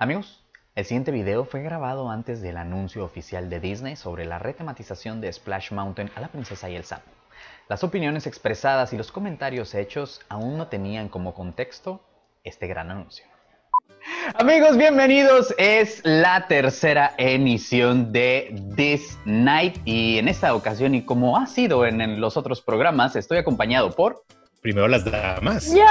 Amigos, el siguiente video fue grabado antes del anuncio oficial de Disney sobre la retematización de Splash Mountain a la princesa y el sapo. Las opiniones expresadas y los comentarios hechos aún no tenían como contexto este gran anuncio. Amigos, bienvenidos. Es la tercera emisión de This Night y en esta ocasión y como ha sido en, los otros programas, estoy acompañado por... Primero las damas. ¡Yo!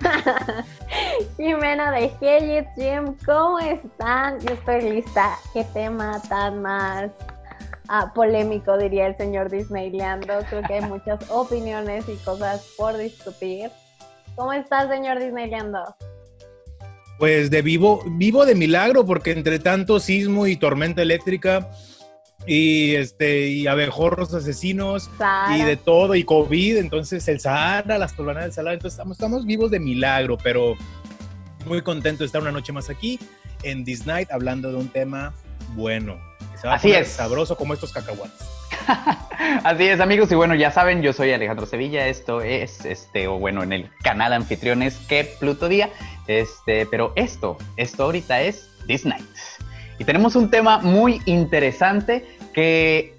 Jimena de Hey Jim, ¿cómo están? Yo estoy lista. ¿Qué tema tan más ah, polémico diría el señor Disneyleando? Creo que hay muchas opiniones y cosas por discutir. ¿Cómo estás, señor Disneyleando? Pues de vivo, vivo de milagro, porque entre tanto sismo y tormenta eléctrica y este y abejorros asesinos y de todo y COVID, entonces el Sahara, las colonas del Sahara, entonces estamos, estamos vivos de milagro, pero muy contento de estar una noche más aquí en This Night hablando de un tema bueno. Así es. Sabroso como estos cacahuates. Así es, amigos, y bueno, ya saben, yo soy Alejandro Sevilla, esto es, este, o bueno, en el canal anfitriones que Pluto Día, este, pero esto, esto ahorita es This Night. Y tenemos un tema muy interesante que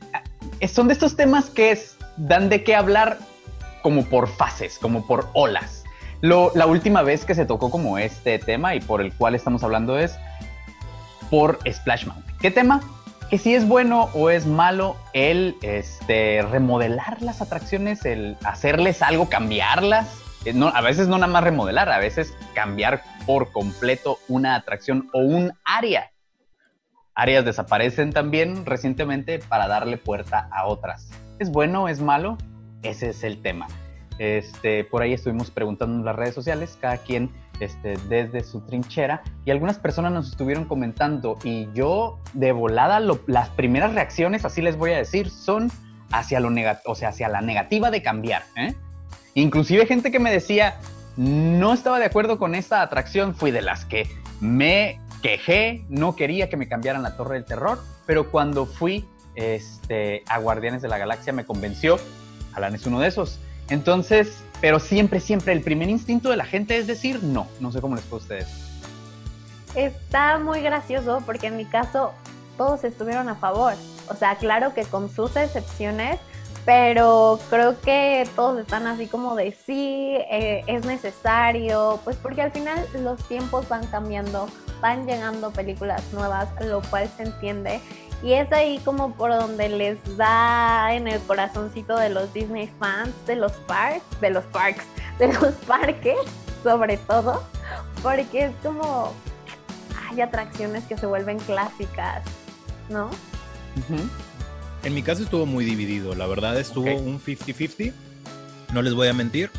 eh, son de estos temas que dan de qué hablar como por fases, como por olas. La última vez que se tocó como este tema y por el cual estamos hablando es por Splash Mountain. ¿Qué tema? que si es bueno o es malo el este, remodelar las atracciones, el hacerles algo, cambiarlas. Eh, a veces no nada más remodelar, a veces cambiar por completo una atracción o un área. Áreas desaparecen también recientemente para darle puerta a otras. ¿Es bueno es malo? Ese es el tema. Este, por ahí estuvimos preguntando en las redes sociales, cada quien este, desde su trinchera, y algunas personas nos estuvieron comentando, y yo de volada, las primeras reacciones, así les voy a decir, son hacia, lo o sea, hacia la negativa de cambiar. ¿eh? Inclusive gente que me decía, no estaba de acuerdo con esta atracción, fui de las que me quejé, no quería que me cambiaran la Torre del Terror, pero cuando fui este, a Guardianes de la Galaxia me convenció, Alan es uno de esos, entonces, pero siempre, siempre el primer instinto de la gente es decir no. No sé cómo les puedo a ustedes. Está muy gracioso porque en mi caso todos estuvieron a favor. O sea, claro que con sus excepciones, pero creo que todos están así como de sí, eh, es necesario, pues porque al final los tiempos van cambiando, van llegando películas nuevas, lo cual se entiende y es ahí como por donde les da en el corazoncito de los Disney fans, de los parks, de los parks, de los parques, sobre todo, porque es como hay atracciones que se vuelven clásicas, ¿no? En mi caso estuvo muy dividido, la verdad estuvo un 50-50, no les voy a mentir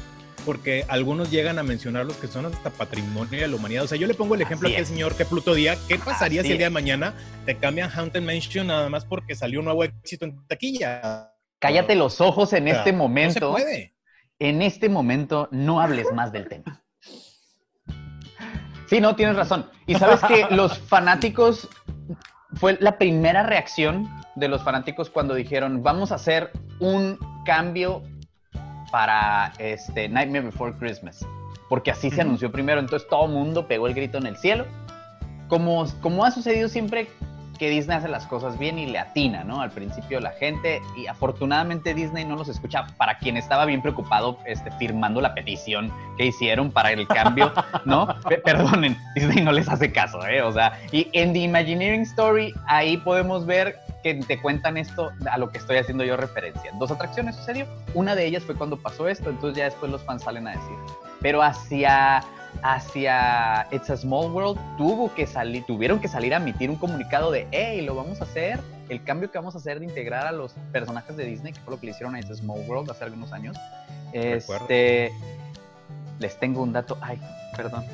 porque algunos llegan a mencionar los que son hasta patrimonio de la humanidad. O sea, yo le pongo el ejemplo a aquel señor que Pluto Día, ¿qué pasaría si el día de mañana te cambian Haunted Mansion nada más porque salió un nuevo éxito en taquilla? Cállate los ojos en este momento. No se puede. En este momento no hables más del tema. Sí, no, tienes razón. Y sabes que los fanáticos, fue la primera reacción de los fanáticos cuando dijeron, vamos a hacer un cambio para este Nightmare Before Christmas, porque así se anunció primero, entonces todo el mundo pegó el grito en el cielo. Como, como ha sucedido siempre que Disney hace las cosas bien y le atina, ¿no? Al principio la gente, y afortunadamente Disney no los escucha, para quien estaba bien preocupado este, firmando la petición que hicieron para el cambio, ¿no? perdonen, Disney no les hace caso, ¿eh? O sea, y en The Imagineering Story ahí podemos ver que te cuentan esto a lo que estoy haciendo yo referencia. Dos atracciones sucedió, una de ellas fue cuando pasó esto, entonces ya después los fans salen a decir. Pero hacia hacia It's a Small World tuvo que salir, tuvieron que salir a emitir un comunicado de, hey, lo vamos a hacer, el cambio que vamos a hacer de integrar a los personajes de Disney, que fue lo que le hicieron a It's a Small World hace algunos años. Este, les tengo un dato, ay, perdón.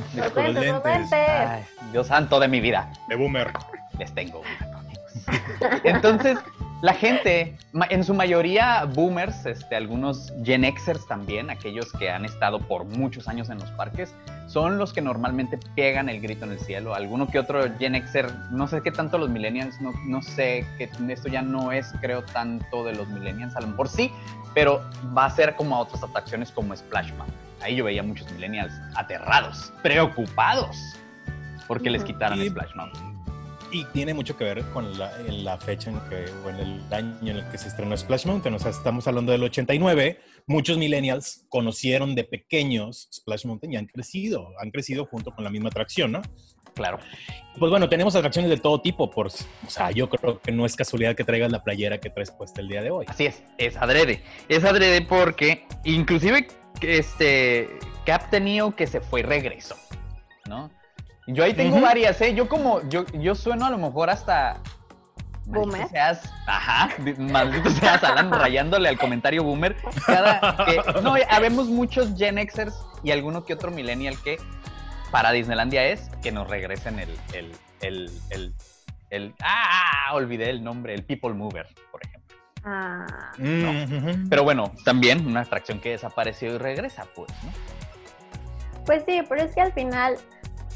Dios santo de mi vida. De boomer. Les tengo un dato. Entonces, la gente, en su mayoría boomers, este, algunos Gen Xers también, aquellos que han estado por muchos años en los parques, son los que normalmente pegan el grito en el cielo. Alguno que otro Gen Xer, no sé qué tanto los millennials, no, no sé, que esto ya no es, creo, tanto de los millennials, a lo mejor sí, pero va a ser como a otras atracciones como Splash Ahí yo veía muchos millennials aterrados, preocupados porque les quitaran Splash Mountain. Y tiene mucho que ver con la, la, fecha en que, o en el año en el que se estrenó Splash Mountain. O sea, estamos hablando del 89. Muchos millennials conocieron de pequeños Splash Mountain y han crecido, han crecido junto con la misma atracción, ¿no? Claro. Pues bueno, tenemos atracciones de todo tipo. Por, o sea, yo creo que no es casualidad que traigas la playera que traes puesta el día de hoy. Así es, es adrede. Es adrede porque inclusive este Cap tenido que se fue y regresó, ¿no? Yo ahí tengo varias, ¿eh? Yo como, yo, yo sueno a lo mejor hasta... Boomer. Seas, ajá, maldito seas Alan rayándole al comentario boomer. Cada que, no, habemos muchos Gen Xers y alguno que otro millennial que para Disneylandia es que nos regresen el, el, el, el, el ah, olvidé el nombre, el People Mover, por ejemplo. Ah. Pero bueno, también una atracción que desapareció y regresa, pues, ¿no? Pues sí, pero es que al final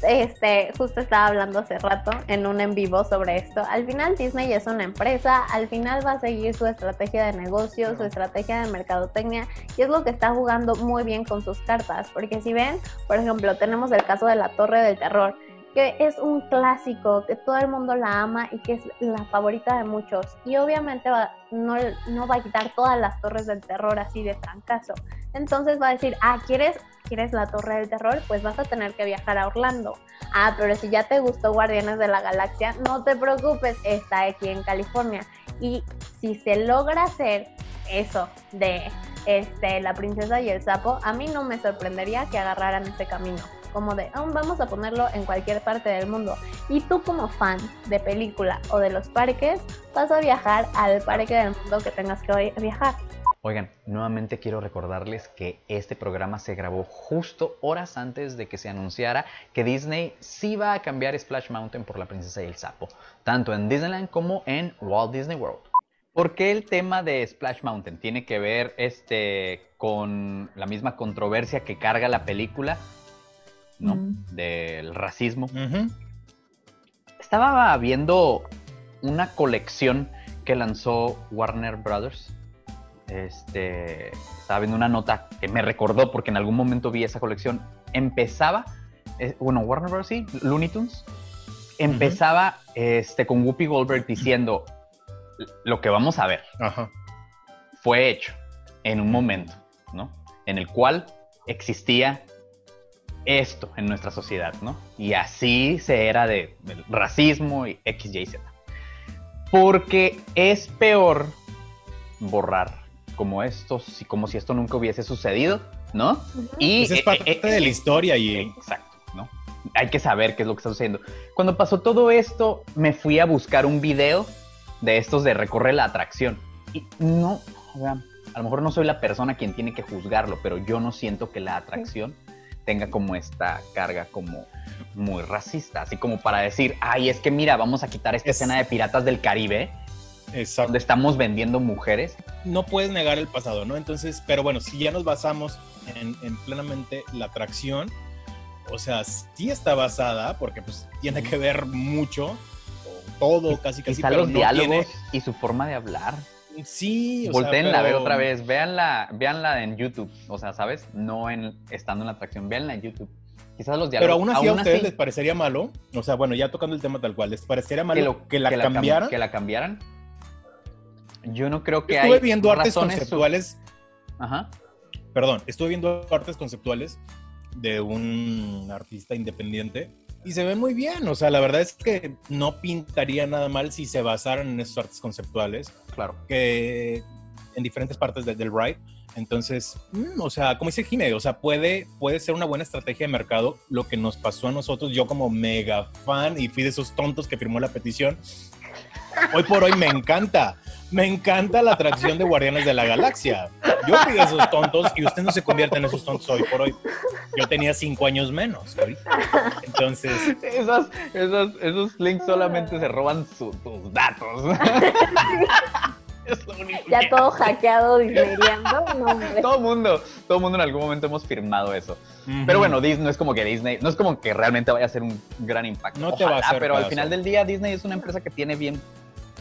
este, justo estaba hablando hace rato en un en vivo sobre esto. Al final Disney es una empresa, al final va a seguir su estrategia de negocio, su estrategia de mercadotecnia y es lo que está jugando muy bien con sus cartas, porque si ven, por ejemplo, tenemos el caso de la Torre del Terror que es un clásico, que todo el mundo la ama y que es la favorita de muchos. Y obviamente va, no, no, va a quitar todas las torres del terror así de trancazo. Entonces va a decir, ah, ¿quieres, ¿quieres la torre del terror? Pues vas a tener que viajar a Orlando. Ah, pero si ya te gustó Guardianes de la Galaxia, no te preocupes, está aquí en California. Y si se logra hacer eso de este, la princesa y el sapo, a mí no me sorprendería que agarraran ese camino como de, oh, vamos a ponerlo en cualquier parte del mundo. Y tú como fan de película o de los parques, vas a viajar al parque del mundo que tengas que viajar. Oigan, nuevamente quiero recordarles que este programa se grabó justo horas antes de que se anunciara que Disney sí va a cambiar Splash Mountain por la princesa y el sapo, tanto en Disneyland como en Walt Disney World. ¿Por qué el tema de Splash Mountain tiene que ver este, con la misma controversia que carga la película? ¿no? Del racismo. Estaba viendo una colección que lanzó Warner Brothers. Este, estaba viendo una nota que me recordó porque en algún momento vi esa colección. Empezaba, eh, bueno, Warner Brothers, sí, Looney Tunes. Empezaba este, con Whoopi Goldberg diciendo lo que vamos a ver. Fue hecho en un momento, ¿no? En el cual existía esto en nuestra sociedad, ¿no? Y así se era de, racismo y X, Y, Z. Porque es peor borrar como esto, como si esto nunca hubiese sucedido, ¿no? Y es parte eh, de la historia y... Exacto, ¿no? Hay que saber qué es lo que está sucediendo. Cuando pasó todo esto, me fui a buscar un video de estos de recorrer la atracción. Y no, a lo mejor no soy la persona quien tiene que juzgarlo, pero yo no siento que la atracción tenga como esta carga como muy racista, así como para decir, ay, es que mira, vamos a quitar esta escena de Piratas del Caribe, Exacto. donde estamos vendiendo mujeres. No puedes negar el pasado, ¿no? Entonces, pero bueno, si ya nos basamos en, plenamente la atracción, o sea, sí está basada, porque pues tiene que ver mucho, todo, casi casi. pero los diálogos y su forma de hablar. Sí, o Volteenla a ver otra vez, véanla, véanla en YouTube, o sea, ¿sabes? No en estando en la atracción, véanla en YouTube. Quizás los diálogos. Pero aún así a ustedes les parecería malo, o sea, bueno, ya tocando el tema tal cual, ¿les parecería malo que, la cambiaran? que la cambiaran. Yo no creo que estuve viendo artes conceptuales. Ajá. Perdón, estuve viendo artes conceptuales de un artista independiente y se ve muy bien, o sea, la verdad es que no pintaría nada mal si se basaran en esos artes conceptuales. Claro. Que en diferentes partes del ride. Entonces, mm, o sea, como dice Jimé, o sea, puede, puede ser una buena estrategia de mercado lo que nos pasó a nosotros. Yo como mega fan y fui de esos tontos que firmó la petición. Hoy por hoy me encanta. Me encanta la atracción de Guardianes de la Galaxia. Yo fui de esos tontos y usted no se convierte en esos tontos hoy por hoy. Yo tenía cinco años menos Entonces. Esos, esos, esos links solamente se roban tus datos. ya todo hackeado, disneyando. todo mundo, todo mundo en algún momento hemos firmado eso. Pero bueno, Disney no es como que Disney, no es como que realmente vaya a ser un gran impacto. No te va a hacer pero al final del día Disney es una empresa que tiene bien,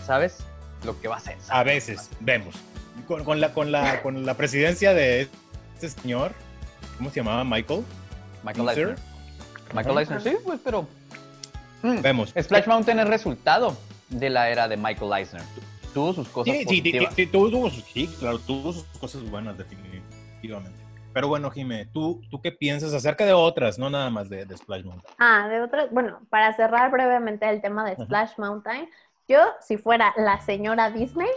¿sabes? Lo que va a hacer. A veces, vemos. Con, la, con, la, con la presidencia de este señor, ¿cómo se llamaba? Michael. Michael Eisner. Michael Eisner, sí, pues, pero. Mm, Vemos. Splash Mountain es resultado de la era de Michael Eisner. Tuvo sus cosas sí, positivas. Sí, tuvo, sí, claro, tuvo sus cosas buenas, definitivamente. Pero bueno, Jimé, ¿tú, ¿tú qué piensas acerca de otras, no nada más de, Splash Mountain? Ah, de otras. Bueno, para cerrar brevemente el tema de Splash Mountain, yo, si fuera la señora Disney,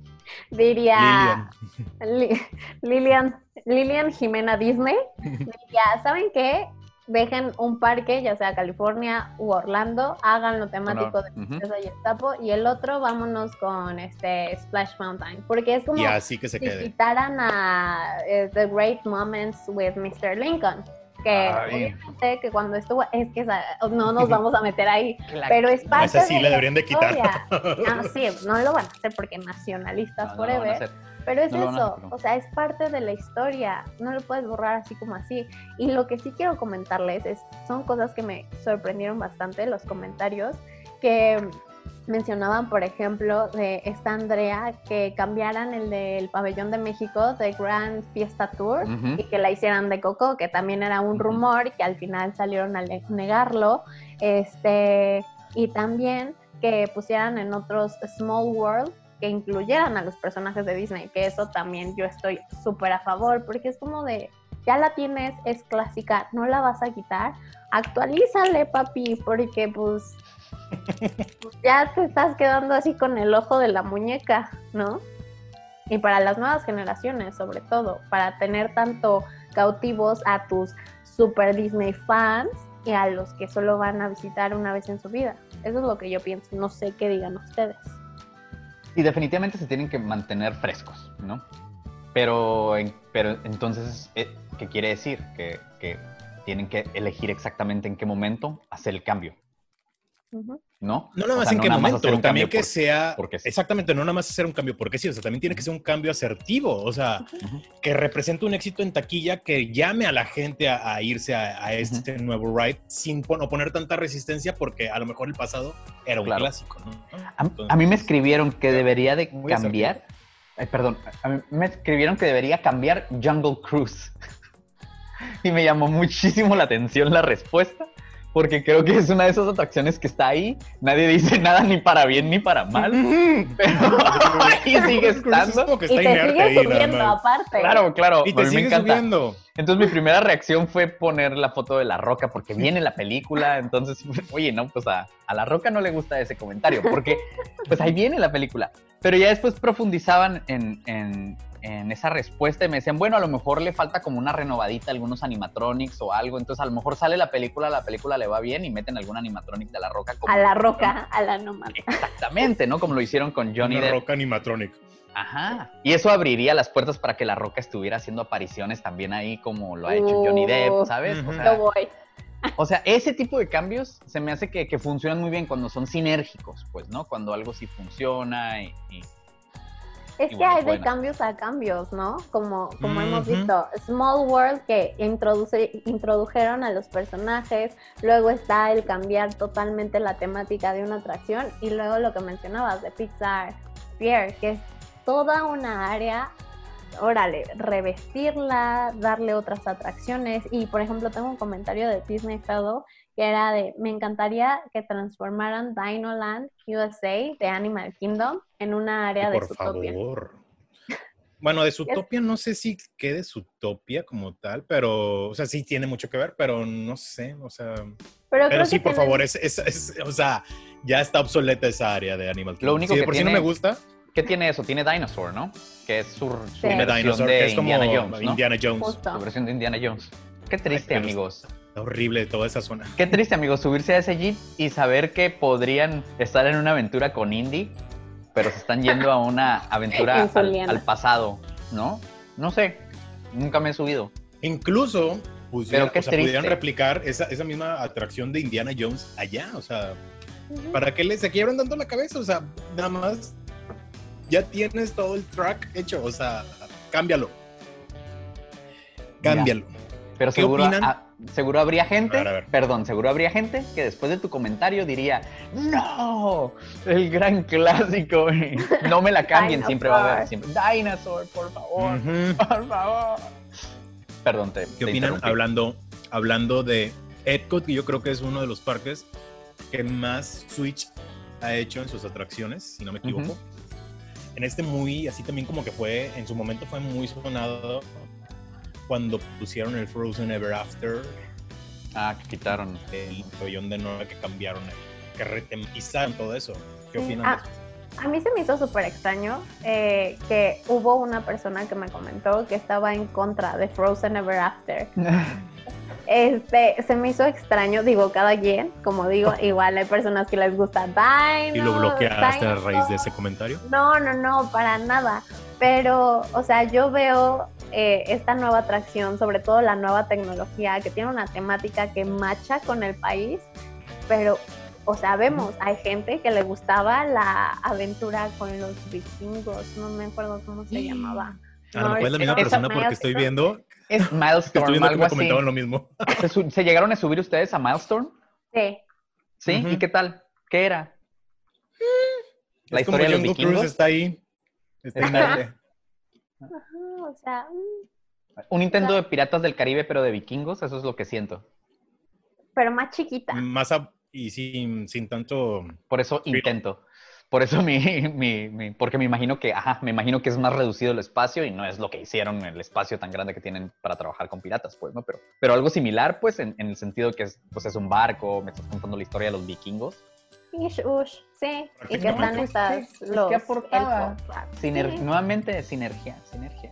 diría Lilian. Lilian, Jimena Disney. Diría, ¿saben qué? dejen un parque, ya sea California u Orlando, háganlo temático de Princesa y el y el otro vámonos con este Splash Mountain, porque es como si quitaran a eh, The Great Moments with Mr. Lincoln que obviamente que cuando estuvo es que no nos vamos a meter ahí pero es parte esa sí la deberían de quitar. Ah, sí no lo van a hacer porque nacionalistas forever pero es eso, o sea, es parte de la historia, no lo puedes borrar así como así. Y lo que sí quiero comentarles es, son cosas que me sorprendieron bastante, los comentarios, que mencionaban, por ejemplo, de esta Andrea, que cambiaran el del pabellón de México de Grand Fiesta Tour y que la hicieran de Coco, que también era un rumor, que al final salieron a negarlo, este, y también que pusieran en otros Small World que incluyeran a los personajes de Disney, que eso también yo estoy súper a favor, porque es como de, ya la tienes, es clásica, no la vas a quitar, actualízale, papi, porque pues ya te estás quedando así con el ojo de la muñeca, ¿no? Y para las nuevas generaciones, sobre todo, para tener tanto cautivos a tus super Disney fans y a los que solo van a visitar una vez en su vida. Eso es lo que yo pienso. No sé qué digan ustedes. Y definitivamente se tienen que mantener frescos, ¿no? Pero, pero entonces, eh, ¿qué quiere decir? Que, que tienen que elegir exactamente en qué momento hacer el cambio. ¿No? No nada más en qué momento, también que sea. exactamente, no nada más hacer un cambio porque sí, o sea, también tiene que ser un cambio asertivo, o sea, que represente un éxito en taquilla que llame a la gente a, irse a, este nuevo ride sin poner tanta resistencia porque a lo mejor el pasado era un clásico, a, mí me escribieron que debería de cambiar. Ay, perdón, a mí me escribieron que debería cambiar Jungle Cruise. y me llamó muchísimo la atención la respuesta porque creo que es una de esas atracciones que está ahí, nadie dice nada ni para bien ni para mal, pero ahí sigue estando. y te sigue subiendo aparte. Claro, claro, y te sigue subiendo. Entonces mi primera reacción fue poner la foto de La Roca porque viene la película, entonces, oye, no, pues a, La Roca no le gusta ese comentario porque pues ahí viene la película. Pero ya después profundizaban en, en en esa respuesta y me decían, bueno, a lo mejor le falta como una renovadita, algunos animatronics o algo, entonces a lo mejor sale la película, la película le va bien y meten algún animatronic de la roca. a la roca, a la nomás. Exactamente, ¿no? Como lo hicieron con Johnny Una roca animatronic. Ajá. Y eso abriría las puertas para que la roca estuviera haciendo apariciones también ahí como lo ha hecho Johnny Depp, uh, ¿sabes? O sea, voy. O sea, ese tipo de cambios se me hace que, que, funcionan muy bien cuando son sinérgicos, pues, ¿no? Cuando algo sí funciona y es que hay de cambios a cambios, ¿no? Como, como hemos visto, Small World que introduce, introdujeron a los personajes, luego está el cambiar totalmente la temática de una atracción y luego lo que mencionabas de Pixar Pier, que es toda una área, órale, revestirla, darle otras atracciones. Y por ejemplo tengo un comentario de Disney Fellow que era de, me encantaría que transformaran Dinoland USA de Animal Kingdom en una área de Por favor. Bueno, de Zootopia no sé si quede Zootopia como tal, pero, o sea, sí tiene mucho que ver, pero no sé, o sea... Pero, sí, por favor, es, es, o sea, ya está obsoleta esa área de Animal Kingdom. Lo único que por si no me gusta... ¿Qué tiene eso? Tiene Dinosaur, ¿no? Que es su, su versión de Indiana Jones, Indiana Jones. Su versión de Indiana Jones. Qué triste, amigos horrible toda esa zona. Qué triste, amigos, subirse a ese jeep y saber que podrían estar en una aventura con Indy, pero se están yendo a una aventura al, pasado, ¿no? No sé, nunca me he subido. Incluso pero o sea, pudieran replicar esa, esa, misma atracción de Indiana Jones allá, o sea, ¿para qué les se quiebran dando la cabeza? O sea, nada más ya tienes todo el track hecho, o sea, cámbialo. Cámbialo. Pero seguro, seguro habría gente, perdón, seguro habría gente que después de tu comentario diría, no, el gran clásico, no me la cambien, siempre va a haber, siempre, Dinosaur, por favor, por favor. Perdón, te. ¿Qué opinan hablando, hablando de Epcot, que yo creo que es uno de los parques que más Switch ha hecho en sus atracciones, si no me equivoco. En este muy, así también como que fue, en su momento fue muy sonado cuando pusieron el Frozen Ever After. Ah, que quitaron. El pabellón de nuevo que cambiaron, que retematizaron todo eso. ¿Qué opinan? Ah, a mí se me hizo súper extraño eh, que hubo una persona que me comentó que estaba en contra de Frozen Ever After. Este, se me hizo extraño, digo, cada quien, como digo, igual hay personas que les gusta Dino. ¿Y lo bloqueaste a raíz de ese comentario? No, no, no, para nada. Pero, o sea, yo veo eh, esta nueva atracción, sobre todo la nueva tecnología, que tiene una temática que macha con el país, pero, o sea, vemos, hay gente que le gustaba la aventura con los vikingos, no me acuerdo cómo se llamaba. Ah, no, fue la misma persona porque estoy viendo es Milestone. Estoy viendo que comentaban lo mismo. ¿Se, llegaron a subir ustedes a Milestone? Sí. ¿Sí? ¿Y qué tal? ¿Qué era? La historia de los vikingos. está ahí. Está Ajá, o sea... Mm. Un intento de Piratas del Caribe, pero de vikingos, eso es lo que siento. Pero más chiquita. Más y sin, sin tanto... Por eso intento. Por eso mi, mi, porque me imagino que, ajá, me imagino que es más reducido el espacio y no es lo que hicieron el espacio tan grande que tienen para trabajar con piratas, pues, ¿no? Pero, pero algo similar, pues, en, el sentido que es, pues, es un barco, me estás contando la historia de los vikingos. Ish, ush, sí, y que están estas, los ¿Qué aportaba? Nuevamente, sinergia, sinergia.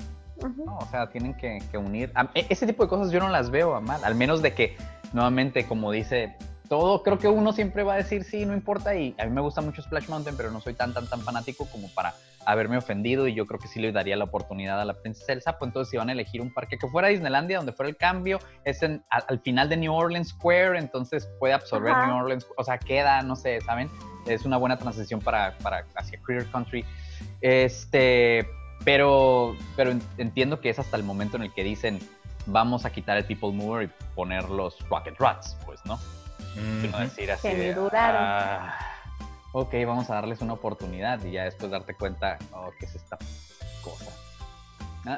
O sea, tienen que, que unir. E, ese tipo de cosas yo no las veo a mal, al menos de que, nuevamente, como dice todo, creo que uno siempre va a decir sí, no importa. Y a mí me gusta mucho Splash Mountain, pero no soy tan, tan, tan fanático como para haberme ofendido. Y yo creo que sí le daría la oportunidad a la princesa Elsa. Pues entonces, si van a elegir un parque que fuera Disneylandia, donde fuera el cambio, es en, al, final de New Orleans Square, entonces puede absorber New Orleans, o sea, queda, no sé, ¿saben? Es una buena transición para, para hacia Critter Country. Este, pero, pero entiendo que es hasta el momento en el que dicen vamos a quitar el People Mover y poner los Rocket Rats, pues, ¿no? decir así de, ah, ok, vamos a darles una oportunidad y ya después darte cuenta, oh, ¿qué es esta cosa?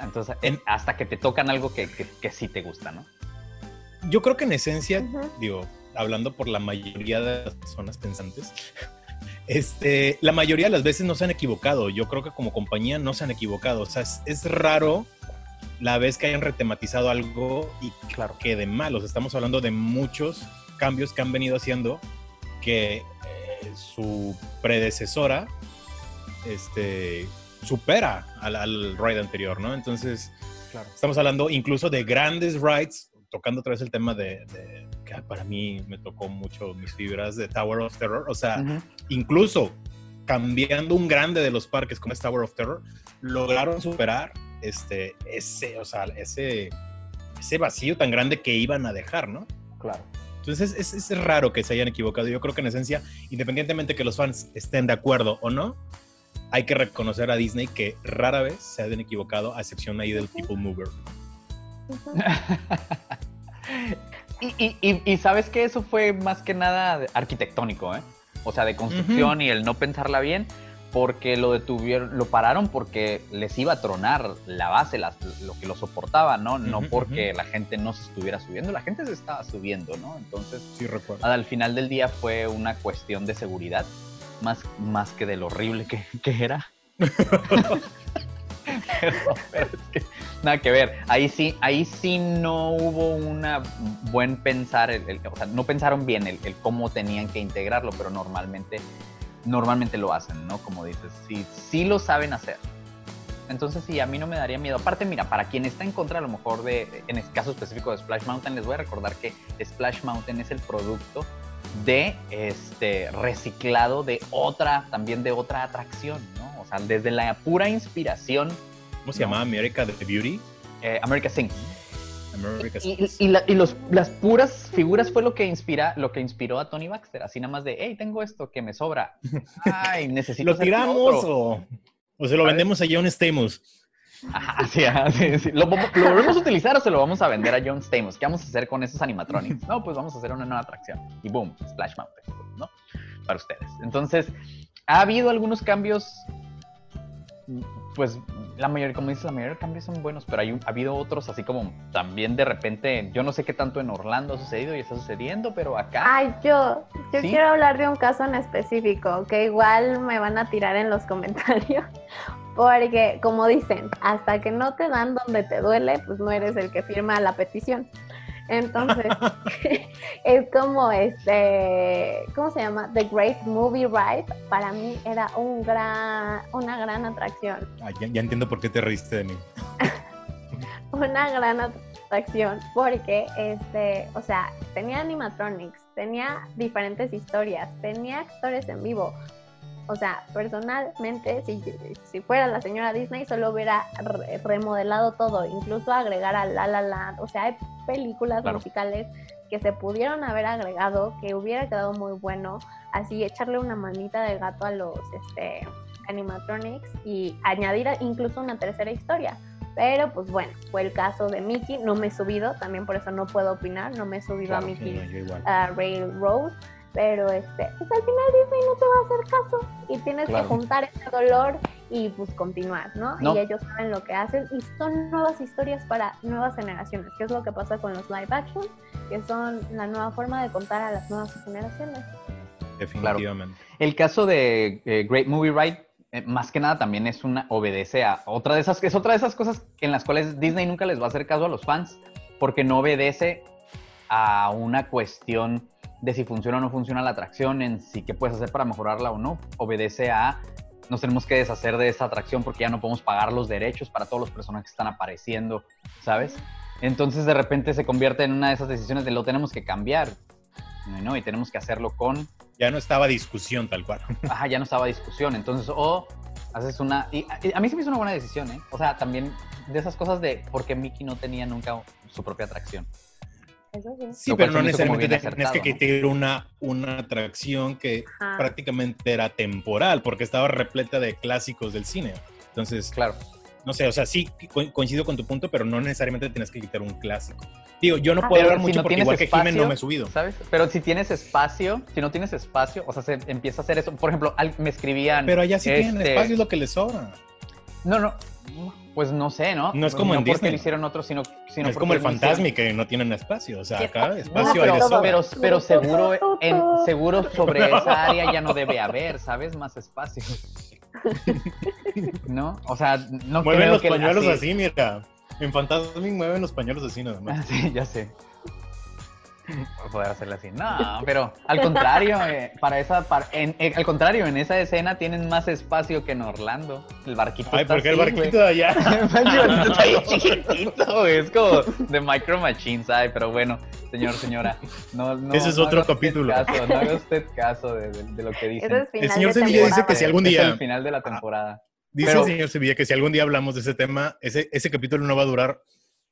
Entonces, hasta que te tocan algo que, que, sí te gusta, ¿no? Yo creo que en esencia, digo, hablando por la mayoría de las personas pensantes, este, la mayoría de las veces no se han equivocado. Yo creo que como compañía no se han equivocado. O sea, es, raro la vez que hayan retematizado algo y claro. quede mal. O sea, estamos hablando de muchos cambios que han venido haciendo que eh, su predecesora este, supera al, al, ride anterior, ¿no? Entonces, estamos hablando incluso de grandes rides, tocando otra vez el tema de, que para mí me tocó mucho mis fibras de Tower of Terror, o sea, incluso cambiando un grande de los parques como es Tower of Terror, lograron superar este, ese, o sea, ese, ese vacío tan grande que iban a dejar, ¿no? Claro. Entonces es, raro que se hayan equivocado. Yo creo que en esencia, independientemente que los fans estén de acuerdo o no, hay que reconocer a Disney que rara vez se hayan equivocado, a excepción ahí del People Mover. y, sabes que eso fue más que nada arquitectónico, ¿eh? O sea, de construcción y el no pensarla bien porque lo detuvieron, lo pararon porque les iba a tronar la base, lo que lo soportaba, ¿no? No porque la gente no se estuviera subiendo, la gente se estaba subiendo, ¿no? Entonces, sí, recuerdo. al final del día fue una cuestión de seguridad, más, más que de lo horrible que, que era. nada que ver. Ahí sí, ahí sí no hubo una buen pensar, o sea, no pensaron bien el, el cómo tenían que integrarlo, pero normalmente normalmente lo hacen, ¿no? Como dices, sí, sí lo saben hacer. Entonces sí, a mí no me daría miedo. Aparte, mira, para quien está en contra a lo mejor de, en el caso específico de Splash Mountain, les voy a recordar que Splash Mountain es el producto de este reciclado de otra, también de otra atracción, ¿no? O sea, desde la pura inspiración. ¿Cómo se llama? America the Beauty. Eh, America Sing. Y, las puras figuras fue lo que inspira, lo que inspiró a Tony Baxter, así nada más de, hey, tengo esto que me sobra. Ay, necesito. ¿Lo tiramos o, se lo vendemos a John Stamos? Ajá, sí, sí, ¿Lo, volvemos a utilizar o se lo vamos a vender a John Stamos? ¿Qué vamos a hacer con esos animatronics? No, pues vamos a hacer una nueva atracción. Y boom, Splash Mountain, ¿no? Para ustedes. Entonces, ha habido algunos cambios, pues la mayoría, como dices, la mayoría de cambios son buenos, pero hay ha habido otros así como también de repente, yo no sé qué tanto en Orlando ha sucedido y está sucediendo, pero acá. Ay, yo, yo quiero hablar de un caso en específico, que igual me van a tirar en los comentarios, porque como dicen, hasta que no te dan donde te duele, pues no eres el que firma la petición. Entonces, es como este, ¿cómo se llama? The Great Movie Ride. Para mí era un gran, una gran atracción. ya, ya, entiendo por qué te reíste de mí. una gran atracción porque, este, o sea, tenía animatronics, tenía diferentes historias, tenía actores en vivo. O sea, personalmente, si, si fuera la señora Disney, solo hubiera remodelado todo, incluso agregar a La La Land. O sea, hay películas musicales que se pudieron haber agregado, que hubiera quedado muy bueno. Así, echarle una manita de gato a los este, animatronics y añadir incluso una tercera historia. Pero pues bueno, fue el caso de Mickey, no me he subido, también por eso no puedo opinar, no me he subido a Mickey Railroad pero este, pues al final Disney no te va a hacer caso y tienes que juntar ese dolor y pues continuar, ¿no? Y ellos saben lo que hacen y son nuevas historias para nuevas generaciones, que es lo que pasa con los live action, que son la nueva forma de contar a las nuevas generaciones. Definitivamente. El caso de eh, Great Movie Ride eh, más que nada también es una obedece a otra de esas es otra de esas cosas en las cuales Disney nunca les va a hacer caso a los fans porque no obedece a una cuestión de si funciona o no funciona la atracción, en si qué puedes hacer para mejorarla o no. Obedece a nos tenemos que deshacer de esta atracción porque ya no podemos pagar los derechos para todos los personajes que están apareciendo, ¿sabes? Entonces de repente se convierte en una de esas decisiones de lo tenemos que cambiar, ¿no? Y tenemos que hacerlo con... Ya no estaba discusión tal cual. Ajá, ya no estaba discusión. Entonces, o haces una... Y a, mí se me hizo una buena decisión, ¿eh? O sea, también de esas cosas de por qué Mickey no tenía nunca su propia atracción sí. pero no necesariamente tienes que quitar una, una atracción que prácticamente era temporal, porque estaba repleta de clásicos del cine. Entonces, claro. No sé, o sea, sí coincido con tu punto, pero no necesariamente tienes que quitar un clásico. Digo, yo no puedo hablar mucho porque igual que Jiménez no me he subido. ¿Sabes? Pero si tienes espacio, si no tienes espacio, o sea, se empieza a hacer eso. Por ejemplo, me escribían. Pero allá sí tienen este espacio, es lo que les sobra. No, no. Pues no sé, ¿no? No es como en Disney. lo hicieron otros, sino, sino es como el Fantasmi que no tienen espacio. O sea, acá espacio hay de Pero, pero seguro, en, seguro sobre esa área ya no debe haber, ¿sabes? Más espacio. ¿No? O sea, no Mueven creo los pañuelos así. mira. En Fantasmic mueven los pañuelos así nada más. Sí, ya sé. poder hacerlo así. No, pero al contrario, eh, para esa, en, eh, al contrario, en esa escena tienen más espacio que en Orlando. El barquito. Ay, porque el barquito de allá. está ahí chiquitito, es como de Micro Machines, ay, pero bueno, señor, señora, no, no. Ese es otro capítulo. Caso, no haga usted caso de, de, lo que dice. el señor Sevilla dice que si algún día. Es el final de la temporada. Dice el señor Sevilla que si algún día hablamos de ese tema, ese, ese capítulo no va a durar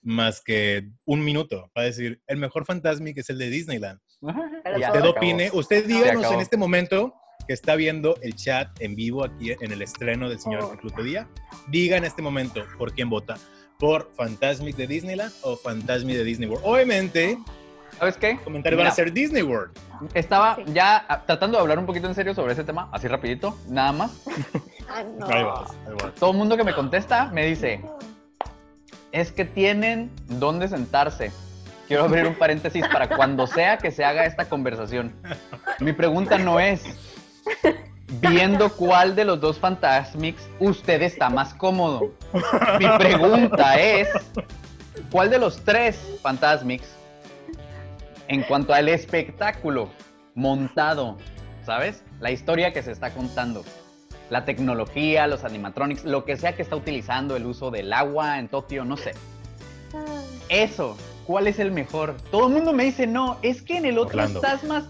más que un minuto para decir el mejor Fantasmic es el de Disneyland. usted opine, usted díganos en este momento que está viendo el chat en vivo aquí en el estreno del señor oh. Día, diga en este momento por quién vota, por Fantasmic de Disneyland o Fantasmic de Disney World. Obviamente, ¿sabes qué? Comentarios van a ser Disney World. Estaba ya ah, tratando de hablar un poquito en serio sobre ese tema, así rapidito, nada más. Todo el mundo que me contesta me dice, es que tienen dónde sentarse. Quiero abrir un paréntesis para cuando sea que se haga esta conversación. Mi pregunta no es, viendo cuál de los dos Fantasmics usted está más cómodo. Mi pregunta es, ¿cuál de los tres Fantasmics, en cuanto al espectáculo montado, ¿sabes? La historia que se está contando, la tecnología, los animatronics, lo que sea que está utilizando, el uso del agua en Tokio, no sé. Eso, ¿cuál es el mejor? Todo el mundo me dice, no, es que en el otro estás más,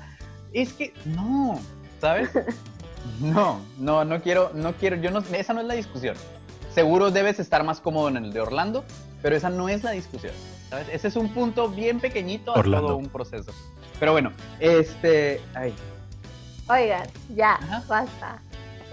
es que, no, ¿sabes? No, no, no quiero, no quiero, yo no, esa no es la discusión. Seguro debes estar más cómodo en el de Orlando, pero esa no es la discusión, ¿sabes? Ese es un punto bien pequeñito a todo un proceso. Pero bueno, este, ay. Oigan, ya, basta.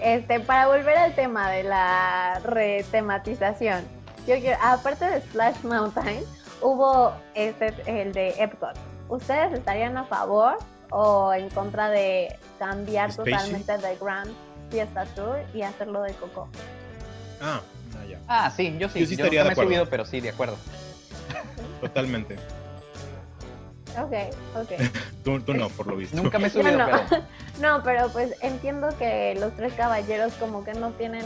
Este, para volver al tema de la retematización, yo quiero, aparte de Splash Mountain, hubo este, el de Epcot. ¿Ustedes estarían a favor o en contra de cambiar totalmente de Grand Fiesta Tour y hacerlo de Coco? Ah, ah ya. Ah, sí, yo sí. Yo sí estaría de acuerdo. me he subido, pero sí, de acuerdo. Totalmente. Ok, ok. tú, no, por lo visto. Nunca me he subido, no. pero... no, pero pues entiendo que los tres caballeros como que no tienen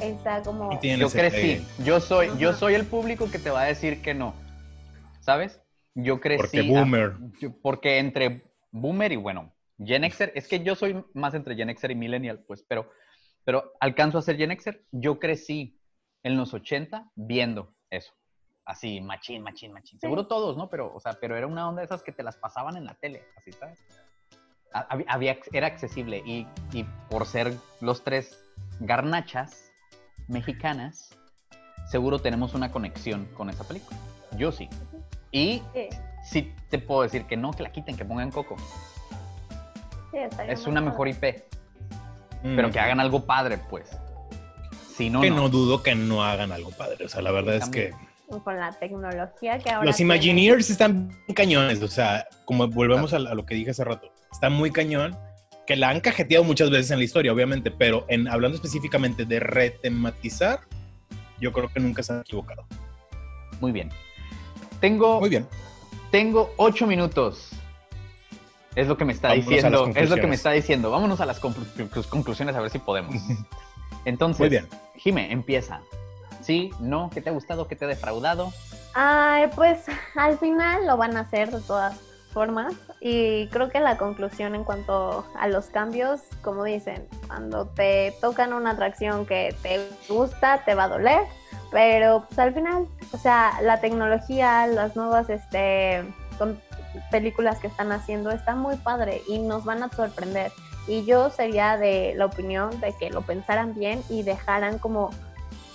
esa como... Yo crecí. Yo soy, yo soy el público que te va a decir que no. ¿Sabes? Yo crecí... Porque boomer. porque entre boomer y bueno, Gen Xer, es que yo soy más entre Gen Xer y Millennial, pues, pero, pero alcanzo a ser Gen Xer. Yo crecí en los 80 viendo eso así, machín, machín, machín. Seguro todos, ¿no? Pero, o sea, pero era una onda de esas que te las pasaban en la tele, así, ¿sabes? Había, era accesible y, y por ser los tres garnachas mexicanas, seguro tenemos una conexión con esa película. Yo sí. Y sí, te puedo decir que no, que la quiten, que pongan Coco. Sí, es una mejor IP. Pero que mm. hagan algo padre, pues. Si no, que no. dudo que no hagan algo padre. O sea, la verdad es que con la tecnología que ahora. Los Imagineers están cañones, o sea, como volvemos a, lo que dije hace rato, está muy cañón, que la han cajeteado muchas veces en la historia, obviamente, pero en hablando específicamente de retematizar, yo creo que nunca se han equivocado. Muy bien. Tengo. Muy bien. Tengo ocho minutos. Es lo que me está diciendo. Es lo que me está diciendo. Vámonos a las conclusiones a ver si podemos. Entonces, Muy bien. Jime, empieza. ¿Sí? ¿No? ¿Qué te ha gustado? ¿Qué te ha defraudado? Ay, pues al final lo van a hacer de todas formas y creo que la conclusión en cuanto a los cambios, como dicen, cuando te tocan una atracción que te gusta, te va a doler, pero pues al final, o sea, la tecnología, las nuevas este, películas que están haciendo están muy padre y nos van a sorprender. Y yo sería de la opinión de que lo pensaran bien y dejaran como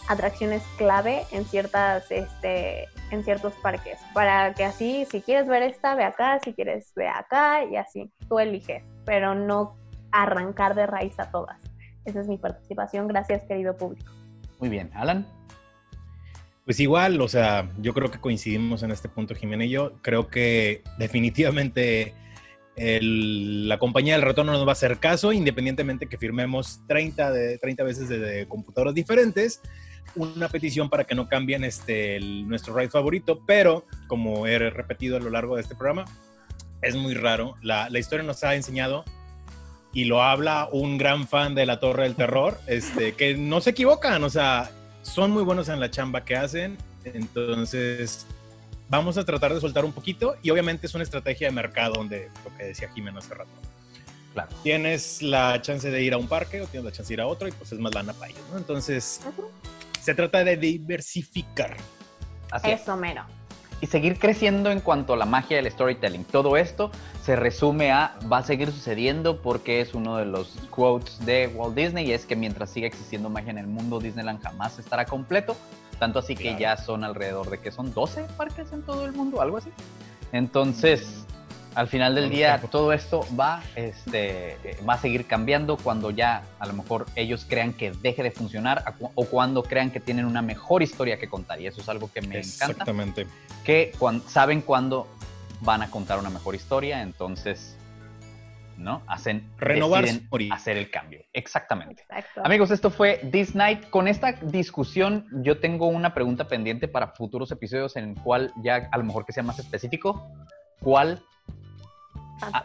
atracciones clave en ciertas este en ciertos parques. Para que así si quieres ver esta ve acá si quieres ve acá y así tú eliges pero no arrancar de raíz a todas. Esa es mi participación. Gracias querido público. Muy bien. Alan. Pues igual o sea yo creo que coincidimos en este punto Jimena y yo. Creo que definitivamente la compañía del retorno nos va a hacer caso, independientemente que firmemos 30, de, 30 veces de, de computadoras diferentes una petición para que no cambien este, nuestro ride favorito, pero como he repetido a lo largo de este programa, es muy raro. La, la, historia nos ha enseñado, y lo habla un gran fan de la Torre del Terror, este, que no se equivocan, o sea, son muy buenos en la chamba que hacen, entonces vamos a tratar de soltar un poquito y obviamente es una estrategia de mercado donde lo que decía Jimeno hace rato. Claro. Tienes la chance de ir a un parque o tienes la chance de ir a otro y pues es más lana para ellos, ¿no? Entonces, se trata de diversificar. Así Eso mero. Y seguir creciendo en cuanto a la magia del storytelling. Todo esto se resume a va a seguir sucediendo porque es uno de los quotes de Walt Disney y es que mientras siga existiendo magia en el mundo, Disneyland jamás estará completo. Tanto así que ya son alrededor de que son 12 parques en todo el mundo, algo así. Entonces, al final del día todo esto va, este, va a seguir cambiando cuando ya a lo mejor ellos crean que deje de funcionar o cuando crean que tienen una mejor historia que contar. Y eso es algo que me encanta. Exactamente. Que saben cuándo van a contar una mejor historia, entonces, ¿no? Hacen renovar hacer el cambio. Exactamente. Amigos, esto fue This Night. Con esta discusión, yo tengo una pregunta pendiente para futuros episodios en el cual ya a lo mejor que sea más específico. ¿Cuál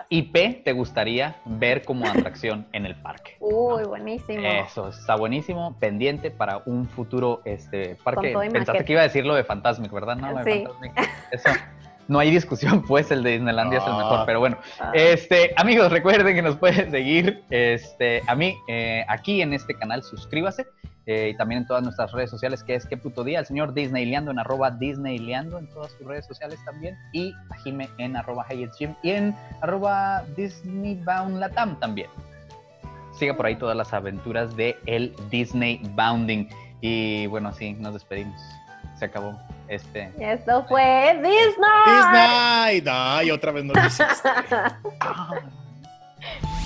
IP te gustaría ver como atracción en el parque. Uy, buenísimo. Eso, está buenísimo, pendiente para un futuro este, parque. Pensaste que iba a decir lo de Fantasmic, ¿verdad? No, lo de sí. Fantasmic. Eso. No hay discusión, pues el de Disneylandia es el mejor, pero bueno. Ah. Este, amigos, recuerden que nos pueden seguir este, a mí eh, aquí en este canal, suscríbase. Eh, y también en todas nuestras redes sociales, que es qué puto día, el señor Disneyleando en arroba Disneyleando en todas sus redes sociales también, y a Jime en arroba Jim y en arroba Latam también. Siga por ahí todas las aventuras de el Disney Bounding. Y bueno, sí, nos despedimos. Se acabó este. Esto fue Disney. Disney. Ay, otra vez no lo hiciste.